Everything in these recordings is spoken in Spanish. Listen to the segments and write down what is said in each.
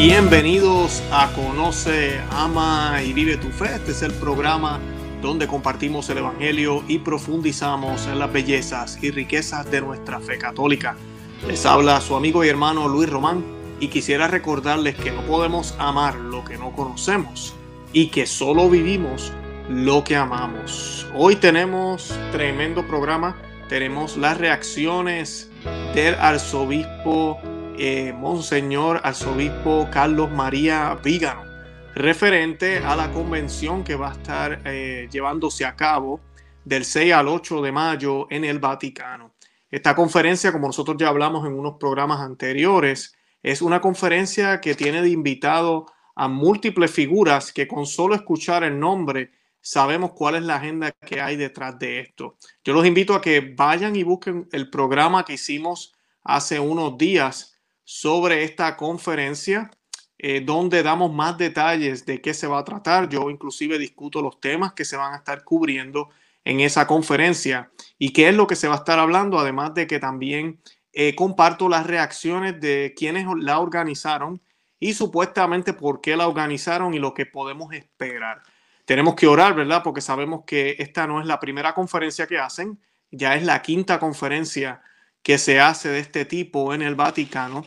Bienvenidos a Conoce, Ama y Vive tu Fe. Este es el programa donde compartimos el Evangelio y profundizamos en las bellezas y riquezas de nuestra fe católica. Les habla su amigo y hermano Luis Román y quisiera recordarles que no podemos amar lo que no conocemos y que solo vivimos lo que amamos. Hoy tenemos tremendo programa. Tenemos las reacciones del arzobispo eh, Monseñor Arzobispo Carlos María Vígano, referente a la convención que va a estar eh, llevándose a cabo del 6 al 8 de mayo en el Vaticano. Esta conferencia, como nosotros ya hablamos en unos programas anteriores, es una conferencia que tiene de invitado a múltiples figuras que con solo escuchar el nombre sabemos cuál es la agenda que hay detrás de esto. Yo los invito a que vayan y busquen el programa que hicimos hace unos días sobre esta conferencia, eh, donde damos más detalles de qué se va a tratar. Yo inclusive discuto los temas que se van a estar cubriendo en esa conferencia y qué es lo que se va a estar hablando, además de que también eh, comparto las reacciones de quienes la organizaron y supuestamente por qué la organizaron y lo que podemos esperar. Tenemos que orar, ¿verdad? Porque sabemos que esta no es la primera conferencia que hacen, ya es la quinta conferencia que se hace de este tipo en el Vaticano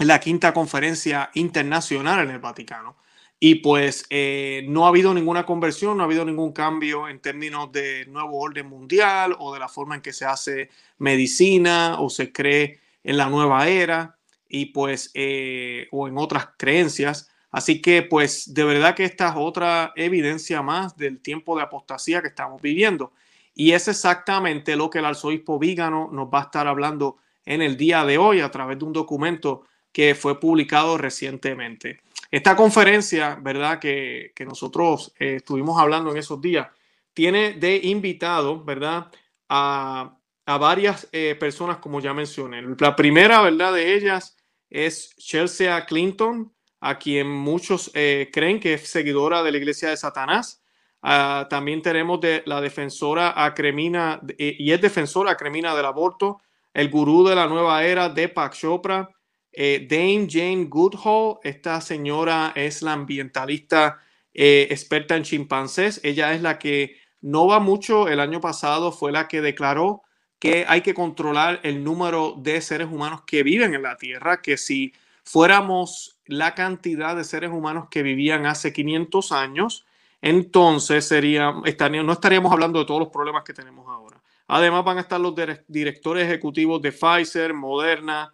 la quinta conferencia internacional en el Vaticano. Y pues eh, no ha habido ninguna conversión, no ha habido ningún cambio en términos de nuevo orden mundial o de la forma en que se hace medicina o se cree en la nueva era y pues eh, o en otras creencias. Así que pues de verdad que esta es otra evidencia más del tiempo de apostasía que estamos viviendo. Y es exactamente lo que el arzobispo Vígano nos va a estar hablando en el día de hoy a través de un documento que fue publicado recientemente. Esta conferencia, ¿verdad? Que, nosotros eh, estuvimos hablando en esos días, tiene de invitado, ¿verdad? A, varias eh, personas, como ya mencioné. La primera, ¿verdad? De ellas es Chelsea Clinton, a quien muchos eh, creen que es seguidora de la iglesia de Satanás. Ah, también tenemos la defensora Acremina, y es defensora Acremina del aborto, el gurú de la nueva era, Deepak Chopra, eh, Dame Jane Goodhall, esta señora es la ambientalista eh, experta en chimpancés. Ella es la que no va mucho. El año pasado fue la que declaró que hay que controlar el número de seres humanos que viven en la Tierra, que si fuéramos la cantidad de seres humanos que vivían hace 500 años, entonces sería, no estaríamos hablando de todos los problemas que tenemos ahora. Además van a estar los directores ejecutivos de Pfizer, Moderna,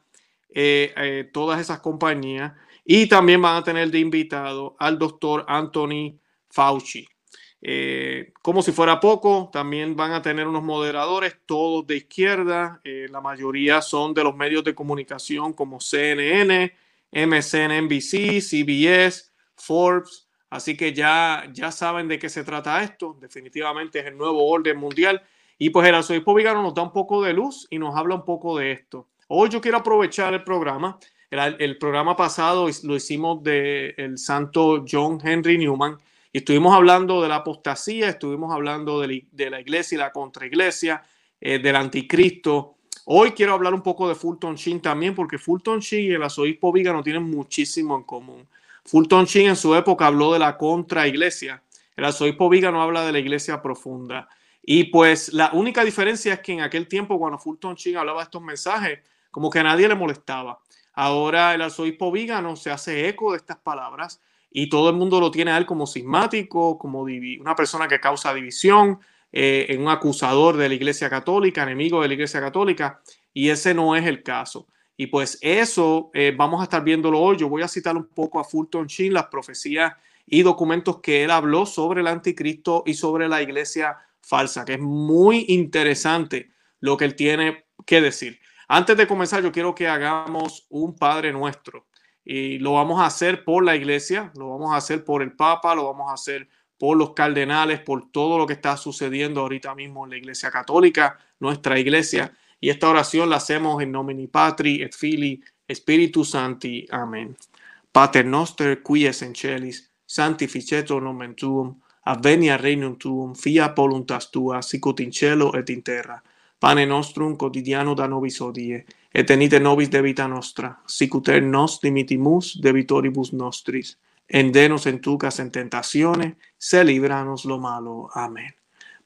eh, eh, todas esas compañías. Y también van a tener de invitado al doctor Anthony Fauci. Eh, como si fuera poco, también van a tener unos moderadores, todos de izquierda. la mayoría son de los medios de comunicación como CNN, MSNBC, CBS, Forbes. Así que ya, ya saben de qué se trata esto. Definitivamente es el nuevo orden mundial. Y pues el arzobispo Vigano nos da un poco de luz y nos habla un poco de esto. Hoy yo quiero aprovechar el programa. El, programa pasado lo hicimos del el santo John Henry Newman y estuvimos hablando de la apostasía, estuvimos hablando de, la iglesia y la contraiglesia, eh, del anticristo. Hoy quiero hablar un poco de Fulton Sheen también, porque Fulton Sheen y el arzobispo Vígano tienen muchísimo en común. Fulton Sheen en su época habló de la contraiglesia. El arzobispo Vígano habla de la iglesia profunda. Y pues la única diferencia es que en aquel tiempo, cuando Fulton Sheen hablaba de estos mensajes, como que a nadie le molestaba. Ahora el arzobispo Vígano se hace eco de estas palabras y todo el mundo lo tiene a él como sismático, como una persona que causa división, eh, un acusador de la Iglesia Católica, enemigo de la Iglesia Católica, y ese no es el caso. Y pues eso eh, vamos a estar viéndolo hoy. Yo voy a citar un poco a Fulton Sheen, las profecías y documentos que él habló sobre el anticristo y sobre la iglesia falsa, que es muy interesante lo que él tiene que decir. Antes de comenzar, yo quiero que hagamos un Padre Nuestro y lo vamos a hacer por la iglesia, lo vamos a hacer por el Papa, lo vamos a hacer por los cardenales, por todo lo que está sucediendo ahorita mismo en la iglesia católica, nuestra iglesia. Y esta oración la hacemos en nomini Patri et Filii et Spiritus Sancti. Amen. Pater noster, qui es in celis, sanctificetur nomen tuum, avenia regnum tuum, fiat voluntas tua, sicut in cielo et in terra. Pane nostrum quotidiano da nobis hodie, et tenite nobis debita nostra, sicut er nos dimitimus debitoribus nostris, endenos en tucas en tentatione, se libranos lo malo. Amen.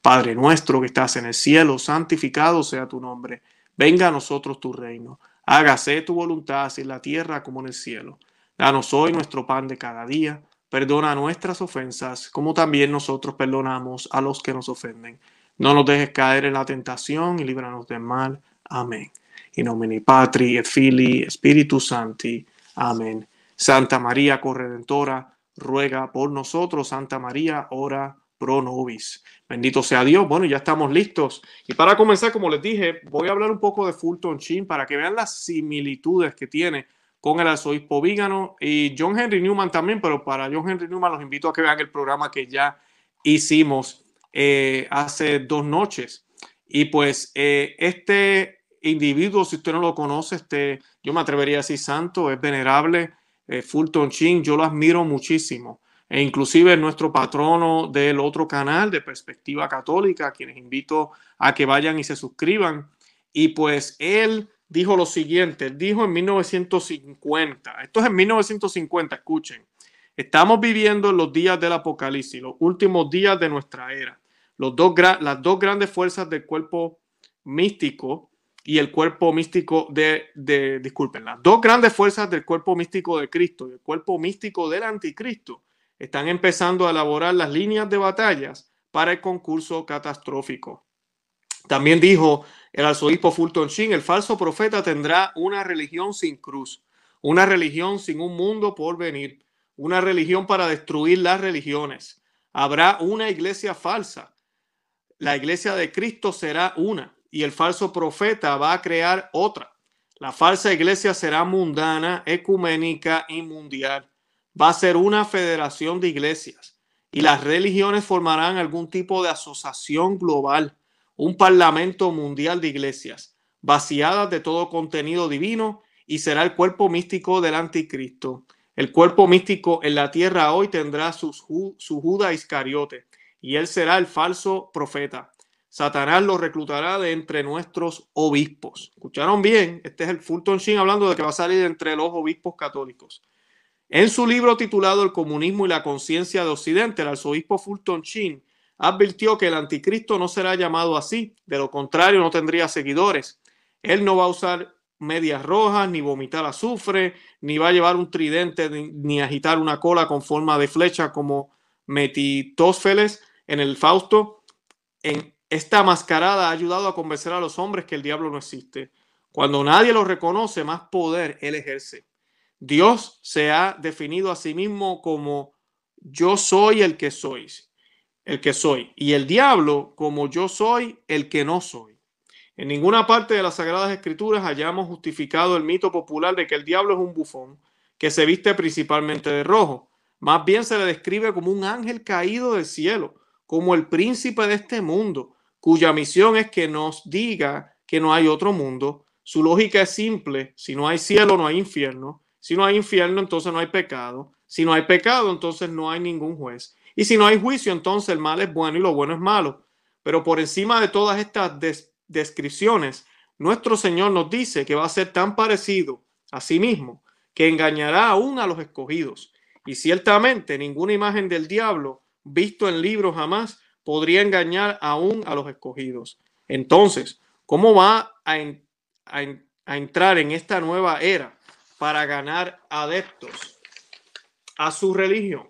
Padre nuestro que estás en el cielo, santificado sea tu nombre. Venga a nosotros tu reino. Hágase tu voluntad en la tierra como en el cielo. Danos hoy nuestro pan de cada día. Perdona nuestras ofensas, como también nosotros perdonamos a los que nos ofenden. No nos dejes caer en la tentación y líbranos del mal. Amén. In nomine Patri et Filii Spiritus Sancti. Amén. Santa María Corredentora, ruega por nosotros. Santa María, ora pro nobis. Bendito sea Dios. Bueno, ya estamos listos. Y para comenzar, como les dije, voy a hablar un poco de Fulton Sheen para que vean las similitudes que tiene con el arzobispo Vígano y John Henry Newman también, pero para John Henry Newman los invito a que vean el programa que ya hicimos eh, hace dos noches. Y pues eh, este individuo, si usted no lo conoce, este, yo me atrevería a decir santo, es venerable, eh, Fulton Sheen, yo lo admiro muchísimo. E inclusive nuestro patrono del otro canal de Perspectiva Católica, quienes invito a que vayan y se suscriban. Y pues él dijo lo siguiente, dijo en 1950, esto es en 1950, escuchen, estamos viviendo los días del Apocalipsis, los últimos días de nuestra era. Los dos, las dos grandes fuerzas del cuerpo místico y el cuerpo místico de, de, disculpen, las dos grandes fuerzas del cuerpo místico de Cristo y el cuerpo místico del anticristo están empezando a elaborar las líneas de batallas para el concurso catastrófico. También dijo el arzobispo Fulton Sheen, el falso profeta tendrá una religión sin cruz, una religión sin un mundo por venir, una religión para destruir las religiones. Habrá una iglesia falsa. La iglesia de Cristo será una y el falso profeta va a crear otra. La falsa iglesia será mundana, ecuménica y mundial. Va a ser una federación de iglesias y las religiones formarán algún tipo de asociación global, un parlamento mundial de iglesias, vaciadas de todo contenido divino y será el cuerpo místico del anticristo. El cuerpo místico en la tierra hoy tendrá su, su Judas Iscariote y él será el falso profeta. Satanás lo reclutará de entre nuestros obispos. ¿Escucharon bien? Este es el Fulton Sheen hablando de que va a salir entre los obispos católicos. En su libro titulado El comunismo y la conciencia de Occidente, el arzobispo Fulton Sheen advirtió que el anticristo no será llamado así, de lo contrario no tendría seguidores. Él no va a usar medias rojas, ni vomitar azufre, ni va a llevar un tridente, ni agitar una cola con forma de flecha como Metitósfeles en el Fausto. En esta mascarada ha ayudado a convencer a los hombres que el diablo no existe. Cuando nadie lo reconoce, más poder él ejerce. Dios se ha definido a sí mismo como yo soy el que soy, el que soy, y el diablo como yo soy el que no soy. En ninguna parte de las Sagradas Escrituras hayamos justificado el mito popular de que el diablo es un bufón que se viste principalmente de rojo. Más bien se le describe como un ángel caído del cielo, como el príncipe de este mundo, cuya misión es que nos diga que no hay otro mundo. Su lógica es simple, si no hay cielo no hay infierno, si no hay infierno entonces no hay pecado, si no hay pecado entonces no hay ningún juez, y si no hay juicio entonces el mal es bueno y lo bueno es malo. Pero por encima de todas estas descripciones, nuestro Señor nos dice que va a ser tan parecido a sí mismo que engañará aún a los escogidos. Y ciertamente ninguna imagen del diablo visto en libros jamás podría engañar aún a los escogidos. Entonces, ¿cómo va a, a entrar en esta nueva era para ganar adeptos a su religión?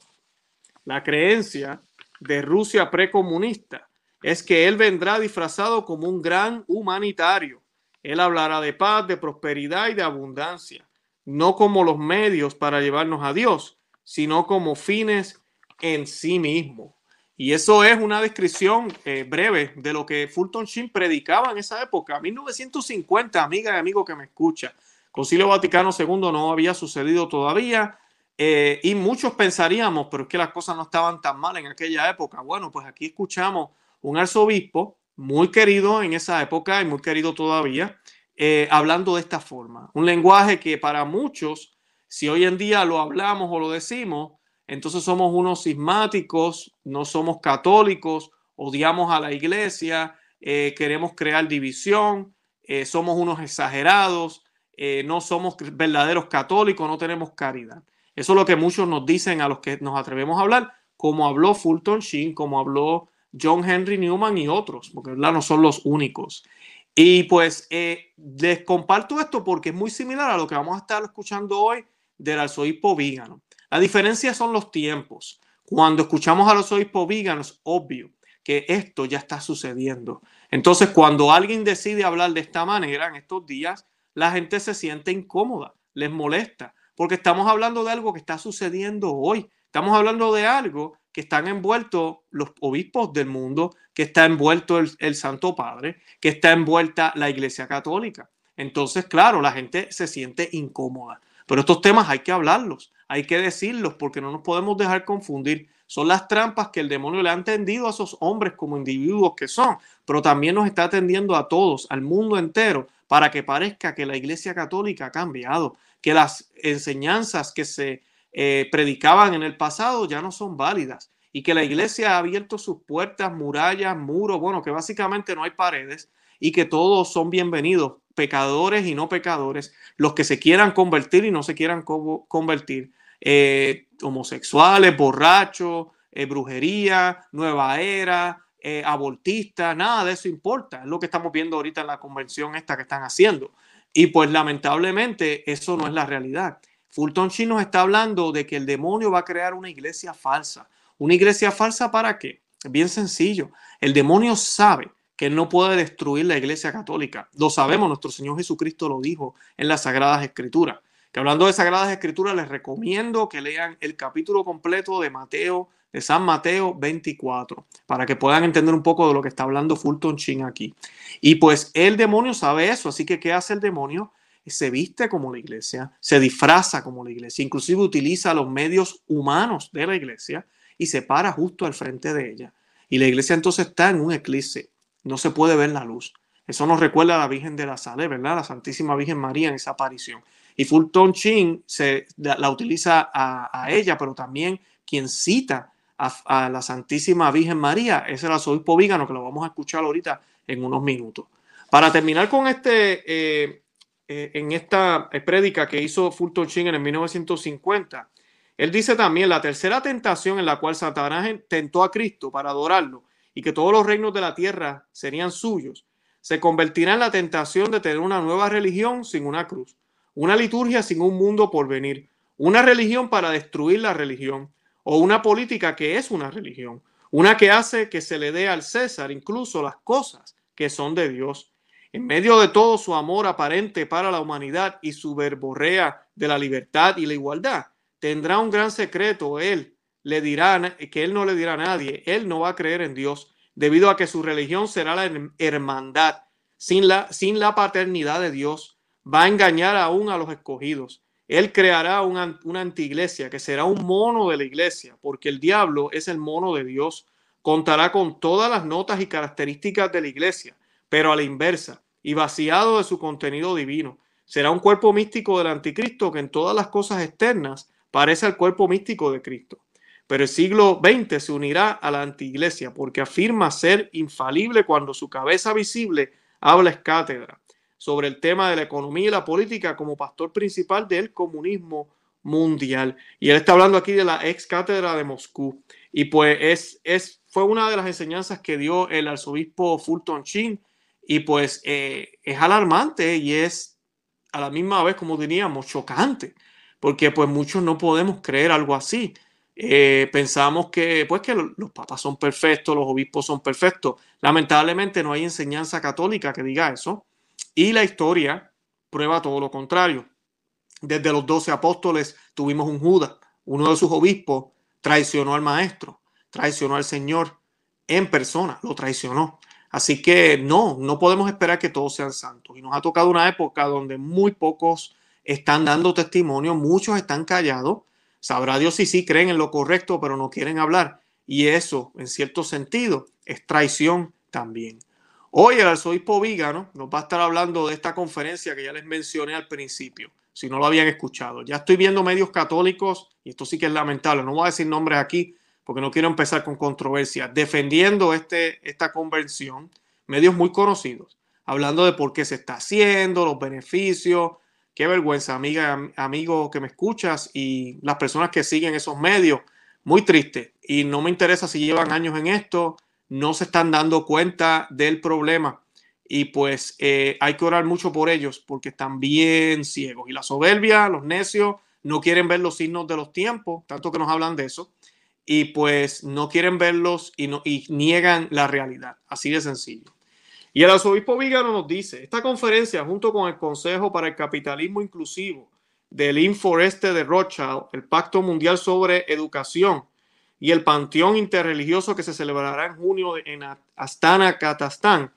La creencia de Rusia precomunista es que él vendrá disfrazado como un gran humanitario. Él hablará de paz, de prosperidad y de abundancia, no como los medios para llevarnos a Dios, sino como fines en sí mismo. Y eso es una descripción eh, breve de lo que Fulton Sheen predicaba en esa época, 1950, amiga y amigo que me escucha. Concilio Vaticano II no había sucedido todavía eh, y muchos pensaríamos, pero es que las cosas no estaban tan mal en aquella época. Bueno, pues aquí escuchamos un arzobispo muy querido en esa época y muy querido todavía, eh, hablando de esta forma. Un lenguaje que para muchos, si hoy en día lo hablamos o lo decimos, entonces somos unos sismáticos, no somos católicos, odiamos a la iglesia, eh, queremos crear división, somos unos exagerados, eh, no somos verdaderos católicos, no tenemos caridad. Eso es lo que muchos nos dicen a los que nos atrevemos a hablar, como habló Fulton Sheen, como habló John Henry Newman y otros, porque no son los únicos. Y pues les comparto esto porque es muy similar a lo que vamos a estar escuchando hoy del arzobispo Vígano. La diferencia son los tiempos. Cuando escuchamos a los obispos víganos, obvio que esto ya está sucediendo. Entonces, cuando alguien decide hablar de esta manera en estos días, la gente se siente incómoda, les molesta, porque estamos hablando de algo que está sucediendo hoy. Estamos hablando de algo que están envueltos los obispos del mundo, que está envuelto el, el Santo Padre, que está envuelta la Iglesia Católica. Entonces, claro, la gente se siente incómoda. Pero estos temas hay que hablarlos, hay que decirlos porque no nos podemos dejar confundir. Son las trampas que el demonio le ha tendido a esos hombres como individuos que son, pero también nos está atendiendo a todos, al mundo entero, para que parezca que la Iglesia Católica ha cambiado, que las enseñanzas que se eh, predicaban en el pasado ya no son válidas y que la Iglesia ha abierto sus puertas, murallas, muros, bueno, que básicamente no hay paredes y que todos son bienvenidos, pecadores y no pecadores, los que se quieran convertir y no se quieran convertir, eh, homosexuales, borrachos, eh, brujería, nueva era, eh, abortistas, nada de eso importa. Es lo que estamos viendo ahorita en la convención esta que están haciendo. Y pues lamentablemente eso no es la realidad. Fulton Sheen nos está hablando de que el demonio va a crear una iglesia falsa. ¿Una iglesia falsa para qué? Bien sencillo. El demonio sabe que no puede destruir la iglesia católica. Lo sabemos, nuestro Señor Jesucristo lo dijo en las Sagradas Escrituras. Que hablando de Sagradas Escrituras, les recomiendo que lean el capítulo completo de Mateo, de San Mateo 24, para que puedan entender un poco de lo que está hablando Fulton Chin aquí. Y pues el demonio sabe eso, así que ¿qué hace el demonio? Se viste como la iglesia, se disfraza como la iglesia, inclusive utiliza los medios humanos de la iglesia y se para justo al frente de ella. Y la iglesia entonces está en un eclipse, no se puede ver la luz. Eso nos recuerda a la Virgen de la Salé, ¿verdad? La Santísima Virgen María en esa aparición. Y Fulton Chin se, la, utiliza a, ella, pero también quien cita a, la Santísima Virgen María es el arzobispo Vígano, que lo vamos a escuchar ahorita en unos minutos. Para terminar con este, eh, eh, en esta prédica que hizo Fulton Chin en el 1950, él dice también la tercera tentación en la cual Satanás tentó a Cristo para adorarlo y que todos los reinos de la tierra serían suyos, se convertirá en la tentación de tener una nueva religión sin una cruz, una liturgia sin un mundo por venir, una religión para destruir la religión, o una política que es una religión, una que hace que se le dé al César incluso las cosas que son de Dios. En medio de todo su amor aparente para la humanidad y su verborrea de la libertad y la igualdad, tendrá un gran secreto él le dirá que él no le dirá a nadie, él no va a creer en Dios, debido a que su religión será la hermandad, sin la, sin la paternidad de Dios, va a engañar aún a los escogidos. Él creará una, una antiglesia que será un mono de la iglesia, porque el diablo es el mono de Dios. Contará con todas las notas y características de la iglesia, pero a la inversa y vaciado de su contenido divino. Será un cuerpo místico del anticristo que en todas las cosas externas parece al cuerpo místico de Cristo. Pero el siglo XX se unirá a la antiiglesia porque afirma ser infalible cuando su cabeza visible habla cátedra sobre el tema de la economía y la política como pastor principal del comunismo mundial. Y él está hablando aquí de la ex cátedra de Moscú. Y pues es, es, fue una de las enseñanzas que dio el arzobispo Fulton Sheen. Y pues eh, es alarmante y es a la misma vez, como diríamos, chocante. Porque pues muchos no podemos creer algo así. Eh, pensamos que, pues, que los papas son perfectos, los obispos son perfectos. Lamentablemente no hay enseñanza católica que diga eso. Y la historia prueba todo lo contrario. Desde los doce apóstoles tuvimos un Judas, uno de sus obispos traicionó al maestro, traicionó al Señor en persona, lo traicionó. Así que no, no podemos esperar que todos sean santos. Y nos ha tocado una época donde muy pocos están dando testimonio, muchos están callados Sabrá Dios si sí creen en lo correcto, pero no quieren hablar. Y eso, en cierto sentido, es traición también. Hoy el arzobispo Vígano nos va a estar hablando de esta conferencia que ya les mencioné al principio, si no lo habían escuchado. Ya estoy viendo medios católicos, y esto sí que es lamentable, no voy a decir nombres aquí porque no quiero empezar con controversia, defendiendo este, esta convención, medios muy conocidos, hablando de por qué se está haciendo, los beneficios. Qué vergüenza, amiga, amigo que me escuchas y las personas que siguen esos medios. Muy triste. Y no me interesa si llevan años en esto, no se están dando cuenta del problema. Y pues eh, hay que orar mucho por ellos porque están bien ciegos. Y la soberbia, los necios, no quieren ver los signos de los tiempos, tanto que nos hablan de eso. Y pues no quieren verlos y, no, y niegan la realidad. Así de sencillo. Y el arzobispo Vígano nos dice, esta conferencia junto con el Consejo para el Capitalismo Inclusivo del Inforeste de Rothschild, el Pacto Mundial sobre Educación y el Panteón Interreligioso que se celebrará en junio en Astana, Kazajstán,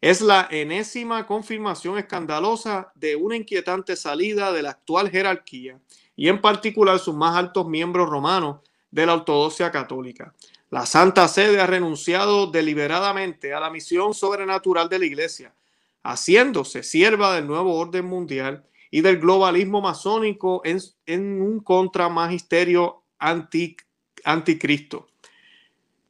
es la enésima confirmación escandalosa de una inquietante salida de la actual jerarquía y en particular sus más altos miembros romanos de la ortodoxia católica. La Santa Sede ha renunciado deliberadamente a la misión sobrenatural de la Iglesia, haciéndose sierva del nuevo orden mundial y del globalismo masónico en, un contramagisterio anti, anticristo.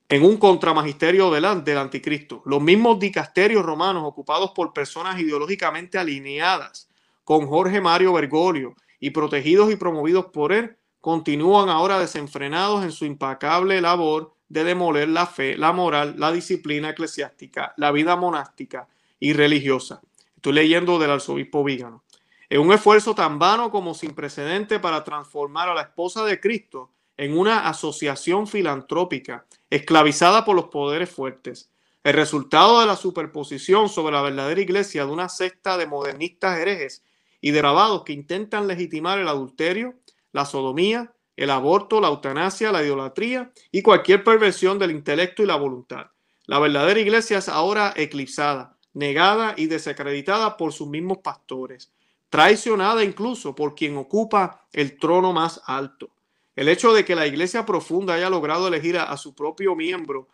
En un contramagisterio del, del anticristo. Los mismos dicasterios romanos ocupados por personas ideológicamente alineadas con Jorge Mario Bergoglio y protegidos y promovidos por él, continúan ahora desenfrenados en su impecable labor de demoler la fe, la moral, la disciplina eclesiástica, la vida monástica y religiosa. Estoy leyendo del arzobispo Vígano. En un esfuerzo tan vano como sin precedente para transformar a la esposa de Cristo en una asociación filantrópica esclavizada por los poderes fuertes. El resultado de la superposición sobre la verdadera iglesia de una secta de modernistas herejes y degradados que intentan legitimar el adulterio, la sodomía, el aborto, la eutanasia, la idolatría y cualquier perversión del intelecto y la voluntad. La verdadera iglesia es ahora eclipsada, negada y desacreditada por sus mismos pastores, traicionada incluso por quien ocupa el trono más alto. El hecho de que la iglesia profunda haya logrado elegir a, su propio miembro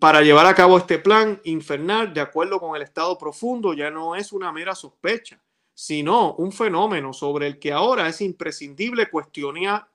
para llevar a cabo este plan infernal de acuerdo con el estado profundo ya no es una mera sospecha, sino un fenómeno sobre el que ahora es imprescindible cuestionar,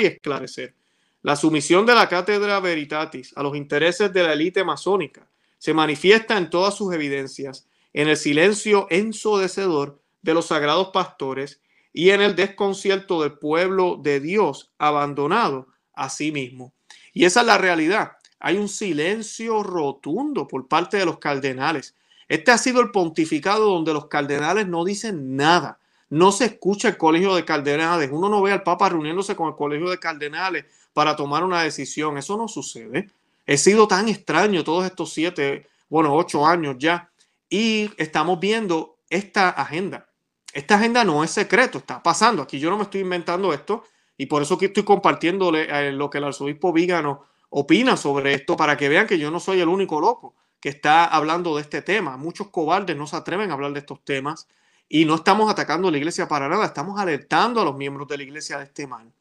y esclarecer. La sumisión de la cátedra Veritatis a los intereses de la élite masónica se manifiesta en todas sus evidencias, en el silencio ensodecedor de los sagrados pastores y en el desconcierto del pueblo de Dios abandonado a sí mismo. Y esa es la realidad. Hay un silencio rotundo por parte de los cardenales. Este ha sido el pontificado donde los cardenales no dicen nada no se escucha el colegio de cardenales. Uno no ve al Papa reuniéndose con el colegio de cardenales para tomar una decisión. Eso no sucede. He sido tan extraño todos estos siete, bueno, ocho años ya. Y estamos viendo esta agenda. Esta agenda no es secreto, está pasando. Aquí yo no me estoy inventando esto y por eso que estoy compartiéndole eh, lo que el arzobispo Vígano opina sobre esto para que vean que yo no soy el único loco que está hablando de este tema. Muchos cobardes no se atreven a hablar de estos temas y no estamos atacando a la iglesia para nada, estamos alertando a los miembros de la iglesia de este mal.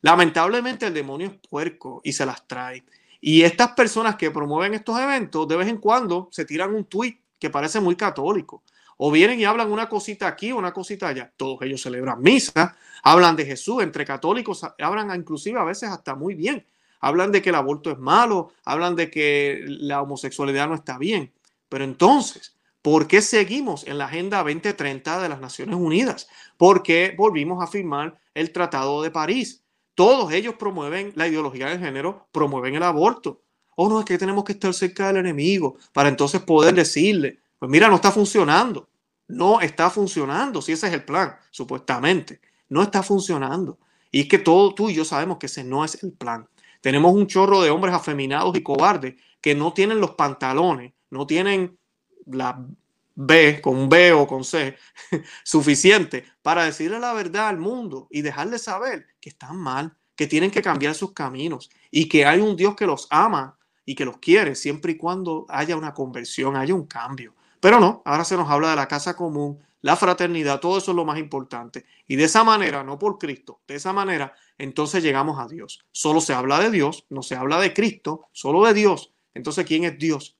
Lamentablemente el demonio es puerco y se las trae. Y estas personas que promueven estos eventos de vez en cuando se tiran un tuit que parece muy católico. O vienen y hablan una cosita aquí, una cosita allá. Todos ellos celebran misa, hablan de Jesús, entre católicos hablan inclusive a veces hasta muy bien. Hablan de que el aborto es malo, hablan de que la homosexualidad no está bien. Pero entonces, ¿Por qué seguimos en la Agenda 2030 de las Naciones Unidas? ¿Por qué volvimos a firmar el Tratado de París? Todos ellos promueven la ideología de género, promueven el aborto. O oh, no, es que tenemos que estar cerca del enemigo para entonces poder decirle, pues mira, no está funcionando. No está funcionando, si ese es el plan, supuestamente. No está funcionando. Y es que todo tú y yo sabemos que ese no es el plan. Tenemos un chorro de hombres afeminados y cobardes que no tienen los pantalones, no tienen la B, con B o con C, suficiente para decirle la verdad al mundo y dejarle saber que están mal, que tienen que cambiar sus caminos y que hay un Dios que los ama y que los quiere siempre y cuando haya una conversión, haya un cambio. Pero no, ahora se nos habla de la casa común, la fraternidad, todo eso es lo más importante. Y de esa manera, no por Cristo, de esa manera, entonces llegamos a Dios. Solo se habla de Dios, no se habla de Cristo, solo de Dios. Entonces, ¿quién es Dios?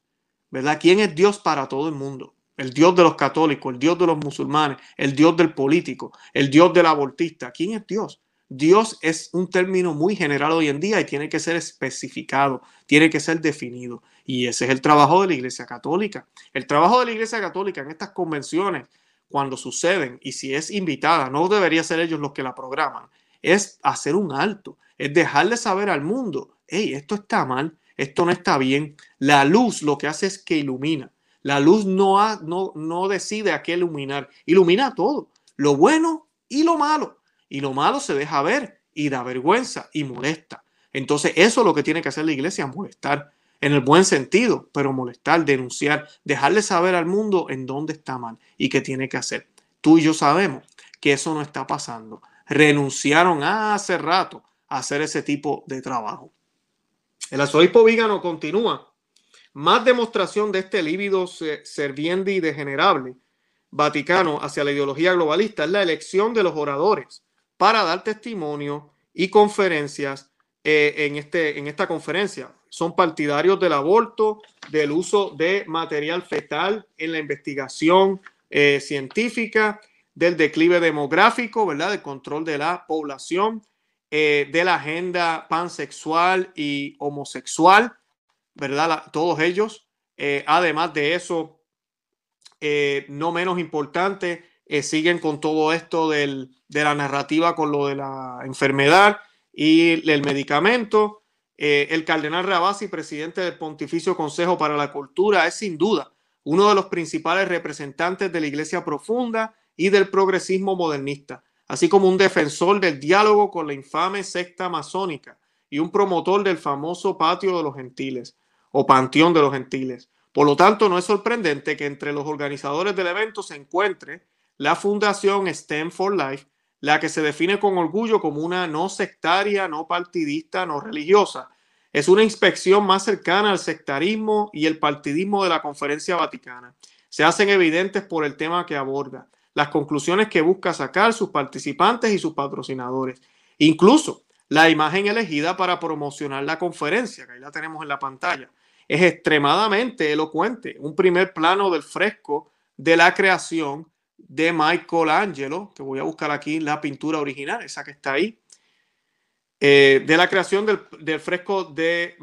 ¿verdad? ¿Quién es Dios para todo el mundo? El Dios de los católicos, el Dios de los musulmanes, el Dios del político, el Dios del abortista. ¿Quién es Dios? Dios es un término muy general hoy en día y tiene que ser especificado, tiene que ser definido. Y ese es el trabajo de la Iglesia Católica. El trabajo de la Iglesia Católica en estas convenciones, cuando suceden, y si es invitada, no debería ser ellos los que la programan, es hacer un alto, es dejarle saber al mundo, hey, esto está mal, esto no está bien. La luz lo que hace es que ilumina. La luz no, ha, no, no decide a qué iluminar, ilumina todo, lo bueno y lo malo. Y lo malo se deja ver y da vergüenza y molesta. Entonces eso es lo que tiene que hacer la iglesia, molestar en el buen sentido, pero molestar, denunciar, dejarle saber al mundo en dónde está mal y qué tiene que hacer. Tú y yo sabemos que eso no está pasando. Renunciaron hace rato a hacer ese tipo de trabajo. El arzobispo Vígano continúa. Más demostración de este lívido serviente y degenerable Vaticano hacia la ideología globalista es la elección de los oradores para dar testimonio y conferencias eh, en, este, en esta conferencia. Son partidarios del aborto, del uso de material fetal en la investigación eh, científica, del declive demográfico, ¿verdad? Del control de la población, eh, de la agenda pansexual y homosexual, ¿verdad? todos ellos. además de eso, no menos importante, siguen con todo esto del, de la narrativa con lo de la enfermedad y el medicamento. Eh, el cardenal Rabasi, presidente del Pontificio Consejo para la Cultura, es sin duda uno de los principales representantes de la Iglesia profunda y del progresismo modernista, así como un defensor del diálogo con la infame secta masónica y un promotor del famoso patio de los gentiles o panteón de los gentiles. Por lo tanto, no es sorprendente que entre los organizadores del evento se encuentre la Fundación STEM for Life, la que se define con orgullo como una no sectaria, no partidista, no religiosa. Es una inspección más cercana al sectarismo y el partidismo de la Conferencia Vaticana. Se hacen evidentes por el tema que aborda, las conclusiones que busca sacar sus participantes y sus patrocinadores. Incluso la imagen elegida para promocionar la conferencia, que ahí la tenemos en la pantalla, es extremadamente elocuente. Un primer plano del fresco de la creación de Michelangelo, que voy a buscar aquí la pintura original, esa que está ahí, eh, de la creación del, fresco de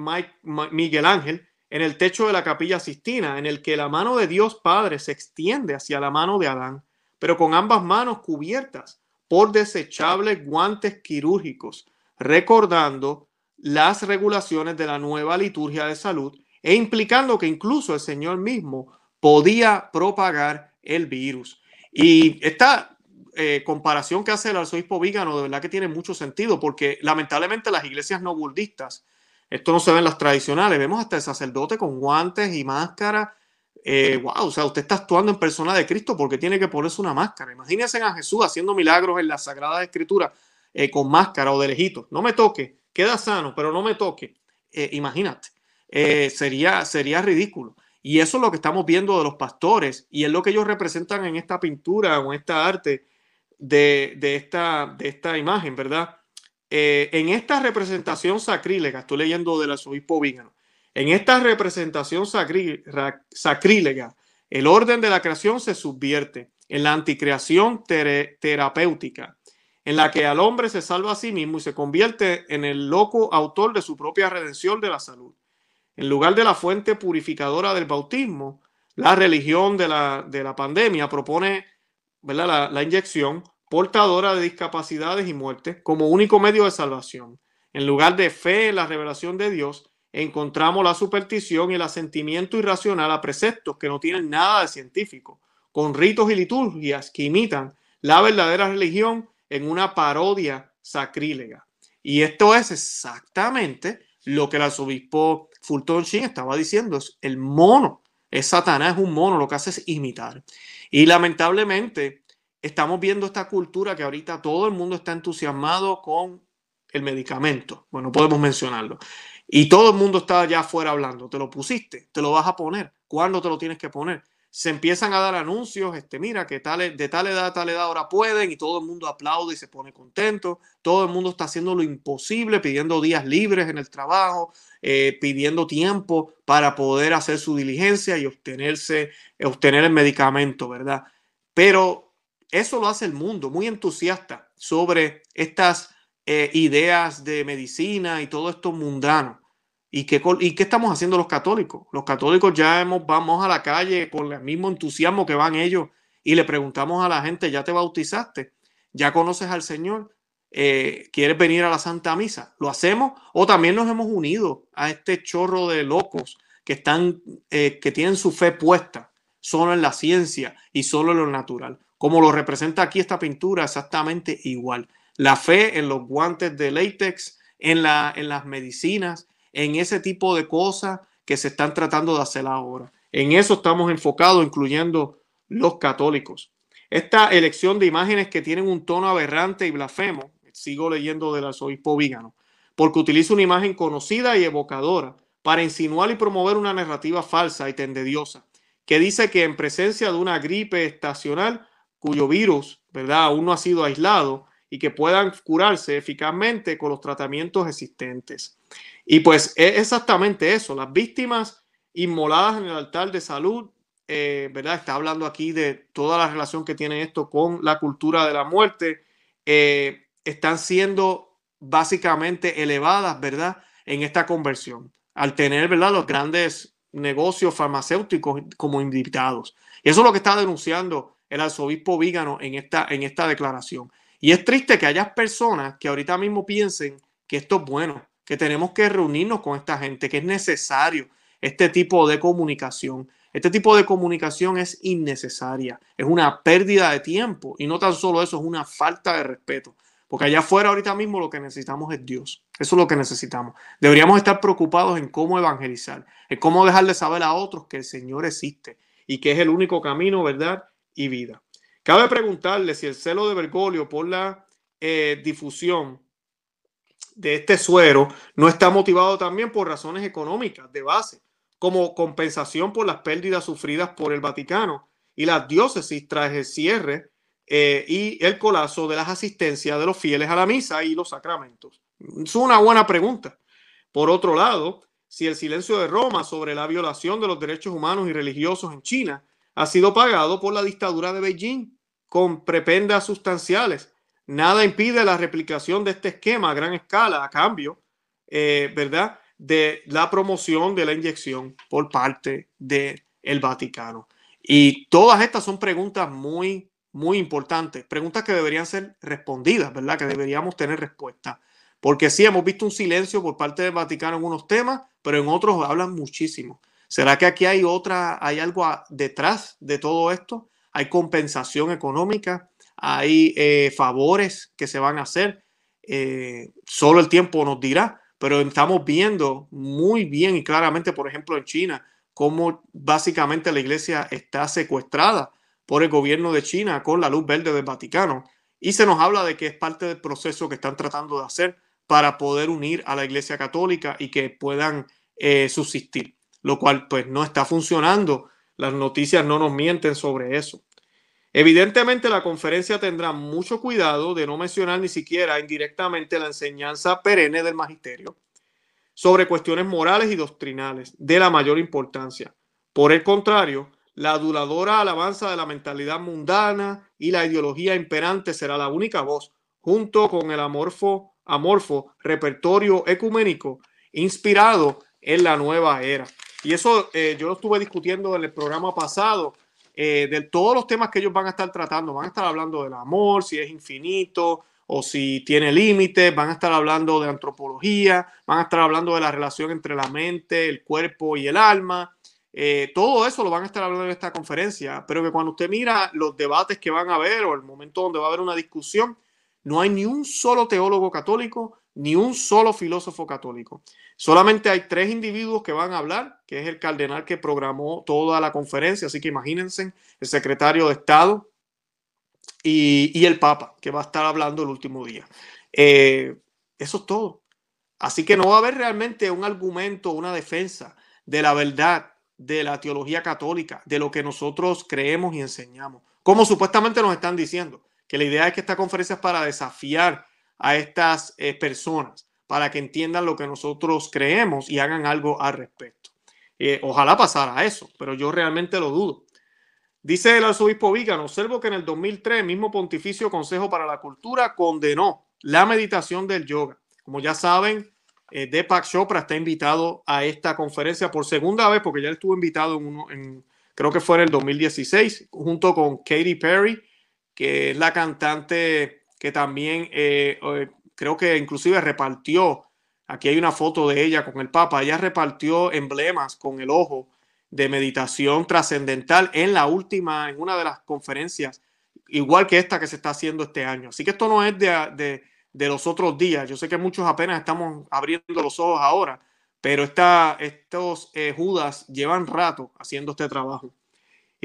Miguel Ángel en el techo de la capilla Sistina, en el que la mano de Dios Padre se extiende hacia la mano de Adán, pero con ambas manos cubiertas por desechables guantes quirúrgicos, recordando las regulaciones de la nueva liturgia de salud e implicando que incluso el Señor mismo podía propagar el virus. Y esta eh, comparación que hace el arzobispo Vígano de verdad que tiene mucho sentido, porque lamentablemente las iglesias no budistas, esto no se ve en las tradicionales, vemos hasta el sacerdote con guantes y máscara. Eh, wow, o sea, usted está actuando en persona de Cristo porque tiene que ponerse una máscara. Imagínense a Jesús haciendo milagros en la Sagrada Escritura eh, con máscara o de lejito. No me toque, queda sano, pero no me toque. imagínate, sería, sería ridículo. Y eso es lo que estamos viendo de los pastores y es lo que ellos representan en esta pintura o en esta arte de, esta, de esta imagen, ¿verdad? Eh, en esta representación sacrílega, estoy leyendo del arzobispo Vígano, en esta representación sacrílega, el orden de la creación se subvierte en la anticreación terapéutica, en la que al hombre se salva a sí mismo y se convierte en el loco autor de su propia redención de la salud. En lugar de la fuente purificadora del bautismo, la religión de la, de la pandemia propone ¿verdad? La, inyección portadora de discapacidades y muerte como único medio de salvación. En lugar de fe en la revelación de Dios, encontramos la superstición y el asentimiento irracional a preceptos que no tienen nada de científico, con ritos y liturgias que imitan la verdadera religión en una parodia sacrílega. Y esto es exactamente lo que el arzobispo Fulton Sheen estaba diciendo, es el mono, es Satanás, es un mono, lo que hace es imitar. Y lamentablemente estamos viendo esta cultura que ahorita todo el mundo está entusiasmado con el medicamento, bueno, podemos mencionarlo. Y todo el mundo está allá afuera hablando, te lo pusiste, te lo vas a poner, ¿cuándo te lo tienes que poner? Se empiezan a dar anuncios, este, mira, que tal, de tal edad a tal edad ahora pueden y todo el mundo aplaude y se pone contento, todo el mundo está haciendo lo imposible, pidiendo días libres en el trabajo, eh, pidiendo tiempo para poder hacer su diligencia y obtenerse, obtener el medicamento, ¿verdad? Pero eso lo hace el mundo, muy entusiasta sobre estas eh, ideas de medicina y todo esto mundano. ¿Y qué, ¿Y qué estamos haciendo los católicos? Los católicos ya hemos, vamos a la calle con el mismo entusiasmo que van ellos y le preguntamos a la gente, ¿ya te bautizaste? ¿Ya conoces al Señor? Eh, ¿Quieres venir a la Santa Misa? ¿Lo hacemos? ¿O también nos hemos unido a este chorro de locos que, están, eh, que tienen su fe puesta solo en la ciencia y solo en lo natural? Como lo representa aquí esta pintura, exactamente igual. La fe en los guantes de látex, en, la, en las medicinas, en ese tipo de cosas que se están tratando de hacer ahora. En eso estamos enfocados, incluyendo los católicos. Esta elección de imágenes que tienen un tono aberrante y blasfemo, sigo leyendo del arzobispo Vígano, porque utiliza una imagen conocida y evocadora para insinuar y promover una narrativa falsa y tendediosa, que dice que en presencia de una gripe estacional cuyo virus, ¿verdad?, aún no ha sido aislado y que puedan curarse eficazmente con los tratamientos existentes. Y pues es exactamente eso, las víctimas inmoladas en el altar de salud, eh, ¿verdad? Está hablando aquí de toda la relación que tiene esto con la cultura de la muerte, eh, están siendo básicamente elevadas, ¿verdad? En esta conversión, al tener, ¿verdad? Los grandes negocios farmacéuticos como invitados. Y eso es lo que está denunciando el arzobispo Vígano en esta, en esta declaración. Y es triste que haya personas que ahorita mismo piensen que esto es bueno, que tenemos que reunirnos con esta gente, que es necesario este tipo de comunicación. Este tipo de comunicación es innecesaria, es una pérdida de tiempo y no tan solo eso, es una falta de respeto. Porque allá afuera ahorita mismo lo que necesitamos es Dios. Eso es lo que necesitamos. Deberíamos estar preocupados en cómo evangelizar, en cómo dejarle saber a otros que el Señor existe y que es el único camino, ¿verdad? y vida. Cabe preguntarle si el celo de Bergoglio por la eh, difusión de este suero no está motivado también por razones económicas de base, como compensación por las pérdidas sufridas por el Vaticano y las diócesis tras el cierre eh, y el colapso de las asistencias de los fieles a la misa y los sacramentos. Es una buena pregunta. Por otro lado, si el silencio de Roma sobre la violación de los derechos humanos y religiosos en China ha sido pagado por la dictadura de Beijing con prependas sustanciales. Nada impide la replicación de este esquema a gran escala a cambio, eh, ¿verdad?, de la promoción de la inyección por parte del el Vaticano. Y todas estas son preguntas muy, muy importantes, preguntas que deberían ser respondidas, ¿verdad?, que deberíamos tener respuesta. Porque sí, hemos visto un silencio por parte del Vaticano en unos temas, pero en otros hablan muchísimo. ¿Será que aquí hay otra, hay algo detrás de todo esto? ¿Hay compensación económica? ¿Hay eh, favores que se van a hacer? Eh, solo el tiempo nos dirá, pero estamos viendo muy bien y claramente, por ejemplo, en China, cómo básicamente la iglesia está secuestrada por el gobierno de China con la luz verde del Vaticano. Y se nos habla de que es parte del proceso que están tratando de hacer para poder unir a la iglesia católica y que puedan eh, subsistir lo cual pues no está funcionando. Las noticias no nos mienten sobre eso. Evidentemente la conferencia tendrá mucho cuidado de no mencionar ni siquiera indirectamente la enseñanza perenne del magisterio sobre cuestiones morales y doctrinales de la mayor importancia. Por el contrario, la aduladora alabanza de la mentalidad mundana y la ideología imperante será la única voz, junto con el amorfo, amorfo repertorio ecuménico inspirado en la nueva era. Y eso eh, yo lo estuve discutiendo en el programa pasado, eh, de todos los temas que ellos van a estar tratando. Van a estar hablando del amor, si es infinito o si tiene límites, van a estar hablando de antropología, van a estar hablando de la relación entre la mente, el cuerpo y el alma. Eh, todo eso lo van a estar hablando en esta conferencia, pero que cuando usted mira los debates que van a haber o el momento donde va a haber una discusión, no hay ni un solo teólogo católico, ni un solo filósofo católico. Solamente hay tres individuos que van a hablar, que es el cardenal que programó toda la conferencia, así que imagínense, el secretario de Estado y, el Papa, que va a estar hablando el último día. Eh, eso es todo. Así que no va a haber realmente un argumento, una defensa de la verdad de la teología católica, de lo que nosotros creemos y enseñamos, como supuestamente nos están diciendo, que la idea es que esta conferencia es para desafiar a estas eh, personas para que entiendan lo que nosotros creemos y hagan algo al respecto. Eh, ojalá pasara eso, pero yo realmente lo dudo. Dice el arzobispo Vígano, observo que en el 2003 el mismo Pontificio Consejo para la Cultura condenó la meditación del yoga. Como ya saben, eh, Deepak Chopra está invitado a esta conferencia por segunda vez, porque ya estuvo invitado en, uno, en creo que fue en el 2016, junto con Katy Perry, que es la cantante que también eh, eh, creo que inclusive repartió, aquí hay una foto de ella con el Papa, ella repartió emblemas con el ojo de meditación trascendental en la última, en una de las conferencias, igual que esta que se está haciendo este año. Así que esto no es de, de, de los otros días. Yo sé que muchos apenas estamos abriendo los ojos ahora, pero estos eh, Judas llevan rato haciendo este trabajo.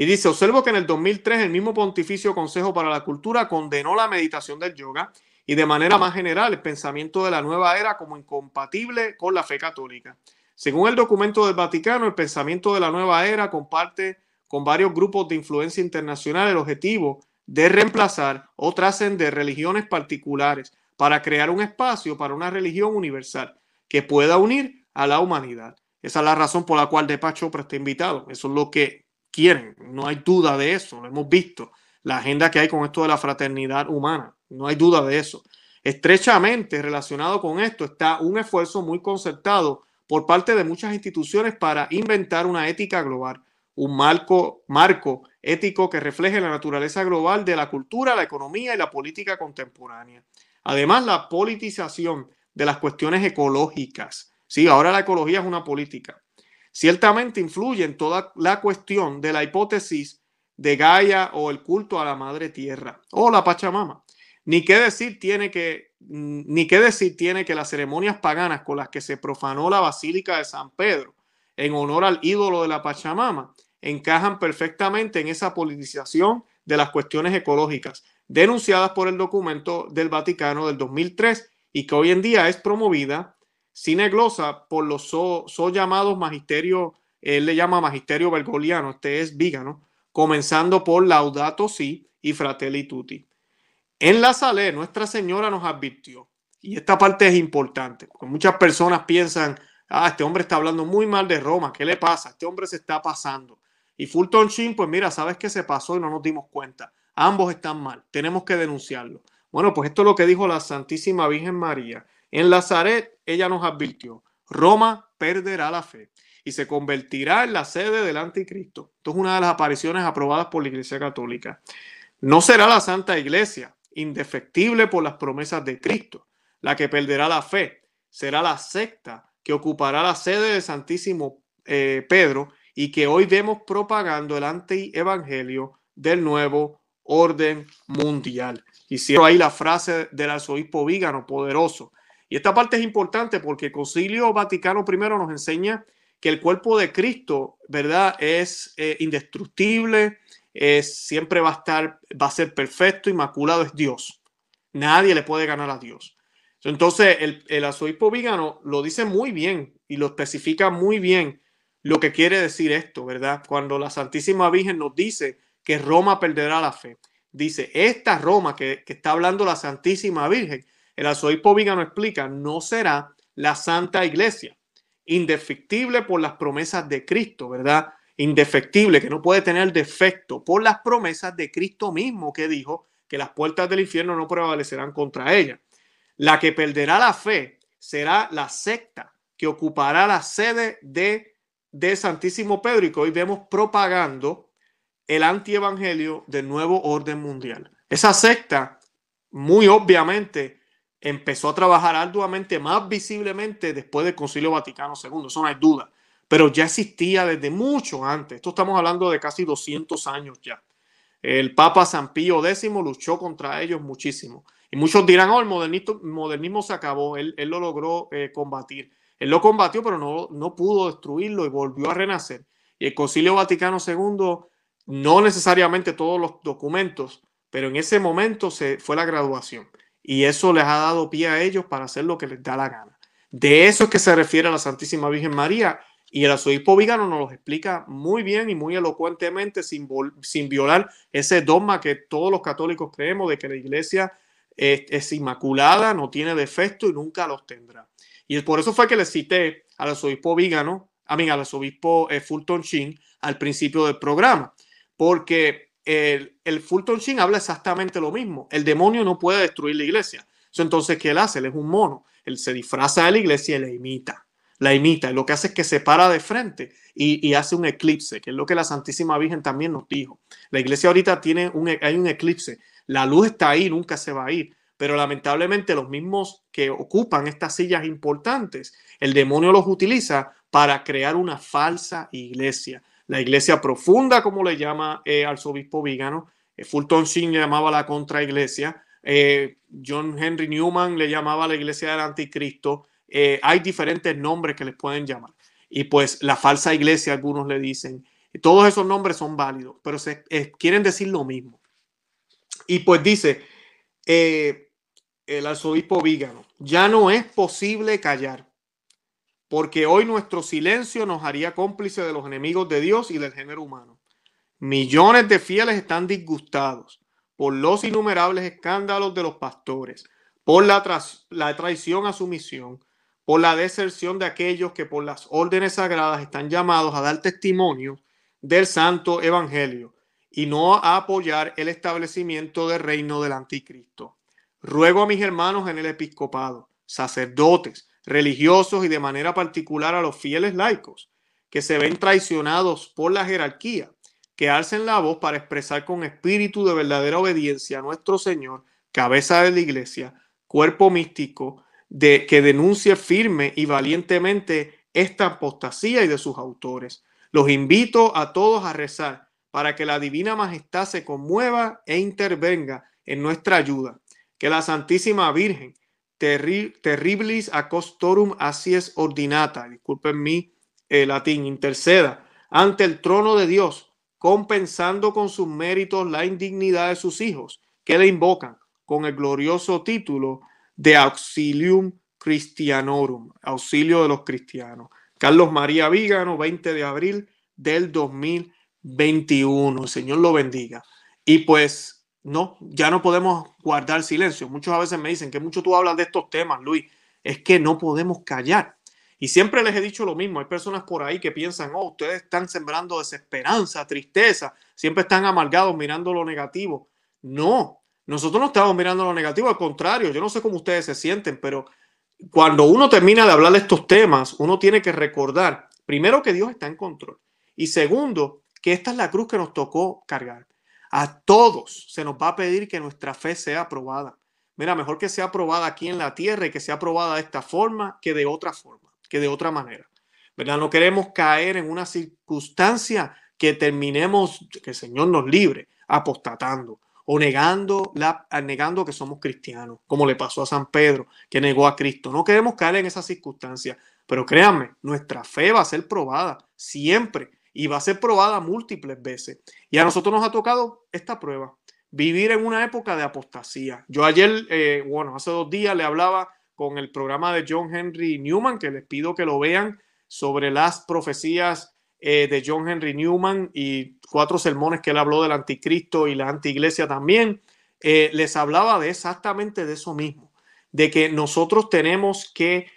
Y dice, observo que en el 2003 el mismo Pontificio Consejo para la Cultura condenó la meditación del yoga y de manera más general el pensamiento de la nueva era como incompatible con la fe católica. Según el documento del Vaticano, el pensamiento de la nueva era comparte con varios grupos de influencia internacional el objetivo de reemplazar o trascender religiones particulares para crear un espacio para una religión universal que pueda unir a la humanidad. Esa es la razón por la cual Deepak Chopra está invitado. Eso es lo que quieren, no hay duda de eso, lo hemos visto, la agenda que hay con esto de la fraternidad humana, no hay duda de eso. Estrechamente relacionado con esto está un esfuerzo muy concertado por parte de muchas instituciones para inventar una ética global, un marco, marco ético que refleje la naturaleza global de la cultura, la economía y la política contemporánea. Además, la politización de las cuestiones ecológicas. Sí, ahora la ecología es una política ciertamente influye en toda la cuestión de la hipótesis de Gaia o el culto a la madre tierra o la Pachamama. Ni qué decir tiene que ni qué decir tiene que las ceremonias paganas con las que se profanó la Basílica de San Pedro en honor al ídolo de la Pachamama encajan perfectamente en esa politización de las cuestiones ecológicas denunciadas por el documento del Vaticano del 2003 y que hoy en día es promovida Cine glosa por los so, llamados magisterio, él le llama magisterio bergoliano, este es vígano, comenzando por Laudato Si y Fratelli Tutti. En la Salé, Nuestra Señora nos advirtió, y esta parte es importante, porque muchas personas piensan, ah, este hombre está hablando muy mal de Roma, ¿qué le pasa? Este hombre se está pasando. Y Fulton Sheen, pues mira, sabes que se pasó y no nos dimos cuenta. Ambos están mal, tenemos que denunciarlo. Bueno, pues esto es lo que dijo la Santísima Virgen María en Nazaret, ella nos advirtió, Roma perderá la fe y se convertirá en la sede del anticristo. Esto es una de las apariciones aprobadas por la Iglesia Católica. No será la Santa Iglesia, indefectible por las promesas de Cristo, la que perderá la fe. Será la secta que ocupará la sede del Santísimo eh, Pedro y que hoy vemos propagando el antievangelio del nuevo orden mundial. Hicieron ahí la frase del arzobispo Vígano, poderoso. Y esta parte es importante porque el Concilio Vaticano I nos enseña que el cuerpo de Cristo, ¿verdad? Es eh, indestructible, es, siempre va a estar, va a ser perfecto, inmaculado, es Dios. Nadie le puede ganar a Dios. Entonces, el, el arzobispo Vígano lo dice muy bien y lo especifica muy bien lo que quiere decir esto, ¿verdad? Cuando la Santísima Virgen nos dice que Roma perderá la fe. Dice, esta Roma que, que está hablando la Santísima Virgen el arzobispo Vígano explica, no será la Santa Iglesia, indefectible por las promesas de Cristo, ¿verdad? Indefectible, que no puede tener defecto por las promesas de Cristo mismo que dijo que las puertas del infierno no prevalecerán contra ella. La que perderá la fe será la secta que ocupará la sede de, de Santísimo Pedro y que hoy vemos propagando el antievangelio del nuevo orden mundial. Esa secta, muy obviamente, empezó a trabajar arduamente, más visiblemente después del Concilio Vaticano II, eso no hay duda, pero ya existía desde mucho antes, esto estamos hablando de casi 200 años ya. El Papa San Pío X luchó contra ellos muchísimo. Y muchos dirán, oh, el modernismo, se acabó, él, lo logró eh, combatir. Él lo combatió, pero no, no pudo destruirlo y volvió a renacer. Y el Concilio Vaticano II, no necesariamente todos los documentos, pero en ese momento se, fue la graduación y eso les ha dado pie a ellos para hacer lo que les da la gana. De eso es que se refiere a la Santísima Virgen María y el arzobispo Vígano nos lo explica muy bien y muy elocuentemente sin, sin violar ese dogma que todos los católicos creemos de que la iglesia es, inmaculada, no tiene defecto y nunca los tendrá. Y por eso fue que le cité al arzobispo Vígano, a mí, al arzobispo eh, Fulton Sheen al principio del programa, porque el, Fulton Sheen habla exactamente lo mismo. El demonio no puede destruir la iglesia. entonces, ¿qué él hace? Él es un mono. Él se disfraza de la iglesia y la imita. La imita. Y lo que hace es que se para de frente y, hace un eclipse, que es lo que la Santísima Virgen también nos dijo. La iglesia ahorita tiene un, hay un eclipse. La luz está ahí, nunca se va a ir. Pero lamentablemente los mismos que ocupan estas sillas importantes, el demonio los utiliza para crear una falsa iglesia. La iglesia profunda, como le llama eh, arzobispo Vígano, eh, Fulton Sheen le llamaba la contraiglesia, eh, John Henry Newman le llamaba la iglesia del anticristo. Eh, hay diferentes nombres que les pueden llamar. Y pues la falsa iglesia, algunos le dicen. Todos esos nombres son válidos, pero se, quieren decir lo mismo. Y pues dice el arzobispo Vígano, ya no es posible callar porque hoy nuestro silencio nos haría cómplice de los enemigos de Dios y del género humano. Millones de fieles están disgustados por los innumerables escándalos de los pastores, por la, la traición a su misión, por la deserción de aquellos que por las órdenes sagradas están llamados a dar testimonio del santo evangelio y no a apoyar el establecimiento del reino del anticristo. Ruego a mis hermanos en el episcopado, sacerdotes, religiosos y de manera particular a los fieles laicos que se ven traicionados por la jerarquía, que alcen la voz para expresar con espíritu de verdadera obediencia a nuestro Señor, cabeza de la iglesia, cuerpo místico, de que denuncie firme y valientemente esta apostasía y de sus autores. Los invito a todos a rezar para que la divina majestad se conmueva e intervenga en nuestra ayuda, que la Santísima Virgen terriblis acostorum es ordinata, disculpen mi eh, latín, interceda ante el trono de Dios, compensando con sus méritos la indignidad de sus hijos, que le invocan con el glorioso título de Auxilium Christianorum, auxilio de los cristianos. Carlos María Vígano, 20 de abril del 2021. El Señor lo bendiga. Y pues no, ya no podemos guardar silencio. Muchos a veces me dicen que mucho tú hablas de estos temas, Luis. Es que no podemos callar. Y siempre les he dicho lo mismo. Hay personas por ahí que piensan, oh, ustedes están sembrando desesperanza, tristeza. Siempre están amargados mirando lo negativo. No, nosotros no estamos mirando lo negativo. Al contrario, yo no sé cómo ustedes se sienten, pero cuando uno termina de hablar de estos temas, uno tiene que recordar, primero, que Dios está en control. Y segundo, que esta es la cruz que nos tocó cargar. A todos se nos va a pedir que nuestra fe sea aprobada. Mira, mejor que sea aprobada aquí en la tierra y que sea aprobada de esta forma que de otra forma, que de otra manera. ¿Verdad? No queremos caer en una circunstancia que terminemos, que el Señor nos libre, apostatando o negando, la, negando que somos cristianos, como le pasó a San Pedro, que negó a Cristo. No queremos caer en esa circunstancia, pero créanme, nuestra fe va a ser probada siempre y va a ser probada múltiples veces. Y a nosotros nos ha tocado esta prueba, vivir en una época de apostasía. Yo ayer, eh, bueno, hace dos días le hablaba con el programa de John Henry Newman, que les pido que lo vean, sobre las profecías eh, de John Henry Newman y cuatro sermones que él habló del anticristo y la antiiglesia también. Eh, les hablaba de exactamente de eso mismo, de que nosotros tenemos que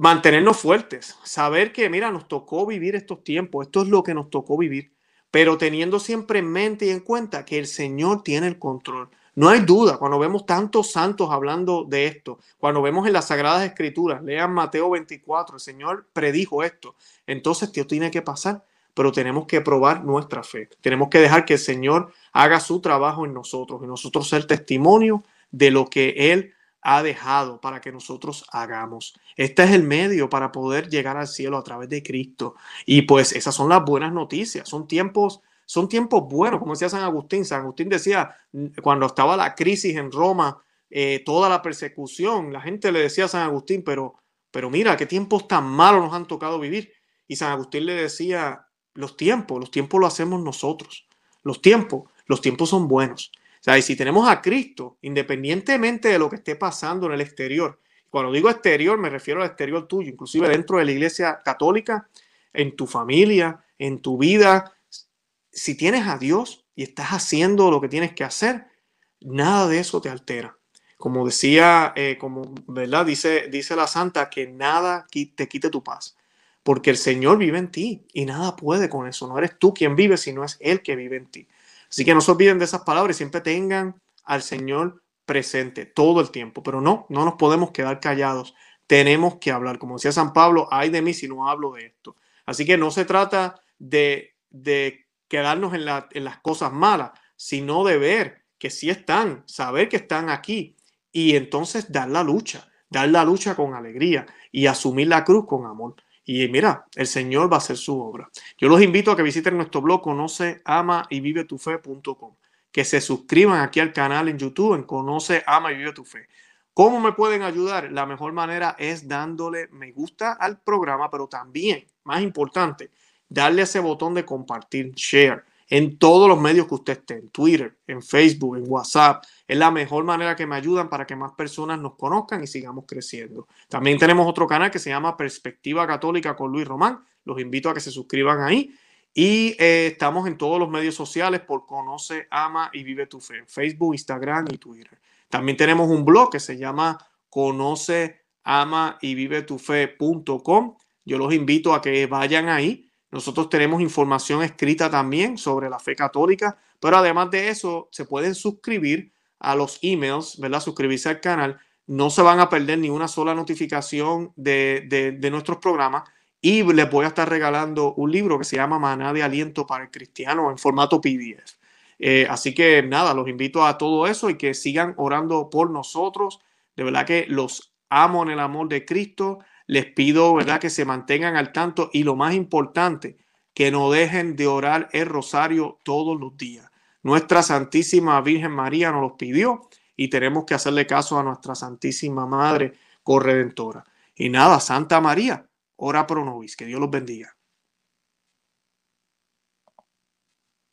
mantenernos fuertes, saber que, mira, nos tocó vivir estos tiempos, esto es lo que nos tocó vivir, pero teniendo siempre en mente y en cuenta que el Señor tiene el control. No hay duda, cuando vemos tantos santos hablando de esto, cuando vemos en las Sagradas Escrituras, lean Mateo 24, el Señor predijo esto, entonces esto tiene que pasar, pero tenemos que probar nuestra fe, tenemos que dejar que el Señor haga su trabajo en nosotros y nosotros ser testimonio de lo que Él ha dejado para que nosotros hagamos. Este es el medio para poder llegar al cielo a través de Cristo. Y pues esas son las buenas noticias. Son tiempos, son tiempos buenos, como decía San Agustín. San Agustín decía, cuando estaba la crisis en Roma, eh, toda la persecución, la gente le decía a San Agustín, pero, pero mira, qué tiempos tan malos nos han tocado vivir. Y San Agustín le decía, los tiempos, los tiempos lo hacemos nosotros. Los tiempos, los tiempos son buenos. Sea, y si tenemos a Cristo, independientemente de lo que esté pasando en el exterior, cuando digo exterior me refiero al exterior tuyo, inclusive dentro de la iglesia católica, en tu familia, en tu vida, si tienes a Dios y estás haciendo lo que tienes que hacer, nada de eso te altera. Como decía, eh, como, ¿verdad? Dice, dice la santa que nada te quite tu paz, porque el Señor vive en ti y nada puede con eso. No eres tú quien vive, sino es Él que vive en ti. Así que no se olviden de esas palabras y siempre tengan al Señor presente todo el tiempo, pero no, no nos podemos quedar callados. Tenemos que hablar. Como decía San Pablo, ay de mí si no hablo de esto. Así que no se trata de, de quedarnos en, en las cosas malas, sino de ver que sí están, saber que están aquí y entonces dar la lucha, dar la lucha con alegría y asumir la cruz con amor. Y mira, el Señor va a hacer su obra. Yo los invito a que visiten nuestro blog conoce, ama y vive tu fe.com, que se suscriban aquí al canal en YouTube en Conoce, ama y vive tu fe. ¿Cómo me pueden ayudar? La mejor manera es dándole me gusta al programa, pero también, más importante, darle ese botón de compartir, share en todos los medios que usted esté, en Twitter, en Facebook, en WhatsApp. Es la mejor manera que me ayudan para que más personas nos conozcan y sigamos creciendo. También tenemos otro canal que se llama Perspectiva Católica con Luis Román. Los invito a que se suscriban ahí. Y eh, estamos en todos los medios sociales por Conoce, Ama y Vive tu Fe, Facebook, Instagram y Twitter. También tenemos un blog que se llama Conoce, Ama y Vive tu Fe.com. Yo los invito a que vayan ahí nosotros tenemos información escrita también sobre la fe católica, pero además de eso, se pueden suscribir a los emails, ¿verdad? Suscribirse al canal. No se van a perder ni una sola notificación de, nuestros programas y les voy a estar regalando un libro que se llama Maná de Aliento para el Cristiano en formato PDF. Eh, así que nada, los invito a todo eso y que sigan orando por nosotros. De verdad que los amo en el amor de Cristo les pido, ¿verdad?, que se mantengan al tanto y lo más importante, que no dejen de orar el rosario todos los días. Nuestra Santísima Virgen María nos los pidió y tenemos que hacerle caso a nuestra Santísima Madre Corredentora. Y nada, Santa María, ora pro nobis, que Dios los bendiga.